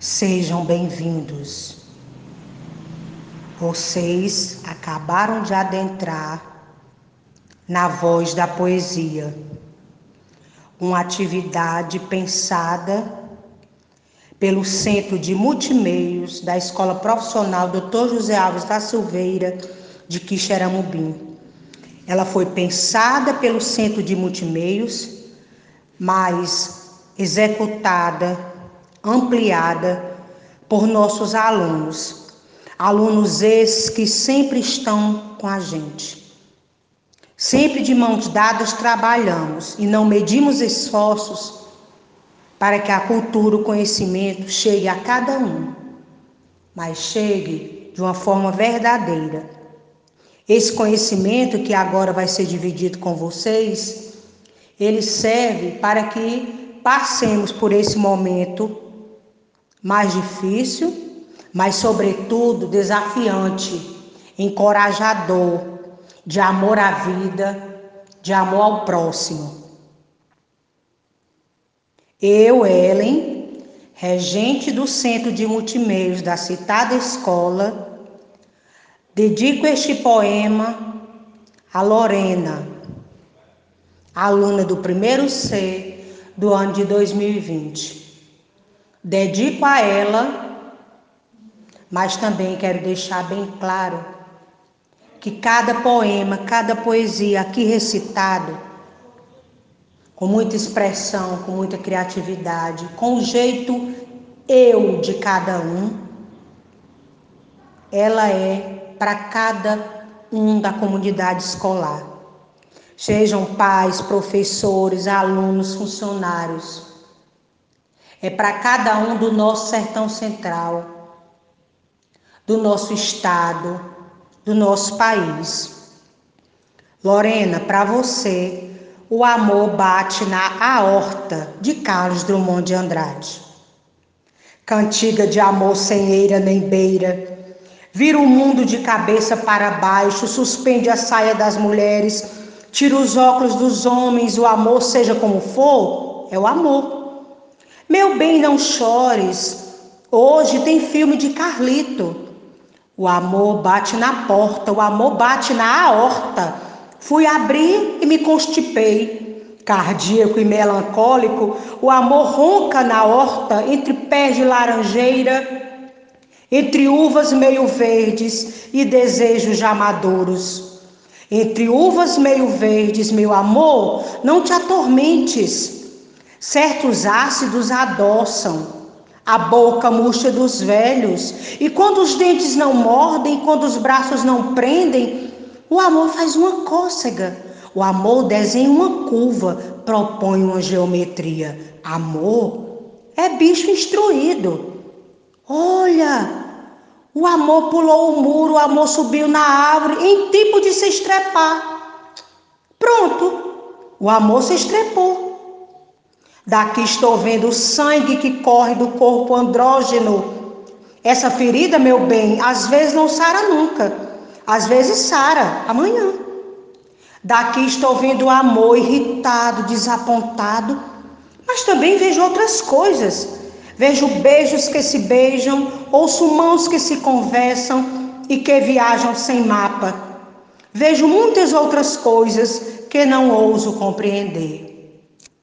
Sejam bem-vindos. Vocês acabaram de adentrar na voz da poesia, uma atividade pensada pelo Centro de Multimeios da Escola Profissional Dr. José Alves da Silveira de Quixeramobim. Ela foi pensada pelo Centro de Multimeios, mas executada ampliada por nossos alunos, alunos esses que sempre estão com a gente. Sempre de mãos dadas trabalhamos e não medimos esforços para que a cultura, o conhecimento chegue a cada um, mas chegue de uma forma verdadeira. Esse conhecimento que agora vai ser dividido com vocês, ele serve para que passemos por esse momento mais difícil, mas sobretudo desafiante, encorajador, de amor à vida, de amor ao próximo. Eu, Ellen, regente do Centro de Multimeios da citada escola, dedico este poema a Lorena, aluna do primeiro C do ano de 2020. Dedico a ela, mas também quero deixar bem claro que cada poema, cada poesia aqui recitado, com muita expressão, com muita criatividade, com o jeito eu de cada um, ela é para cada um da comunidade escolar. Sejam pais, professores, alunos, funcionários é para cada um do nosso sertão central, do nosso estado, do nosso país. Lorena, para você, o amor bate na aorta de Carlos Drummond de Andrade. Cantiga de amor sem eira nem beira, vira o mundo de cabeça para baixo, suspende a saia das mulheres, tira os óculos dos homens, o amor, seja como for, é o amor. Meu bem, não chores. Hoje tem filme de Carlito. O amor bate na porta, o amor bate na aorta. Fui abrir e me constipei. Cardíaco e melancólico, o amor ronca na horta entre pés de laranjeira, entre uvas meio verdes e desejos já maduros. Entre uvas meio verdes, meu amor, não te atormentes. Certos ácidos adoçam a boca murcha dos velhos, e quando os dentes não mordem, quando os braços não prendem, o amor faz uma cócega. O amor desenha uma curva, propõe uma geometria. Amor é bicho instruído. Olha, o amor pulou o muro, o amor subiu na árvore em tempo de se estrepar. Pronto, o amor se estrepou. Daqui estou vendo o sangue que corre do corpo andrógeno. Essa ferida, meu bem, às vezes não sara nunca, às vezes sara amanhã. Daqui estou vendo o amor irritado, desapontado, mas também vejo outras coisas. Vejo beijos que se beijam, ouço mãos que se conversam e que viajam sem mapa. Vejo muitas outras coisas que não ouso compreender.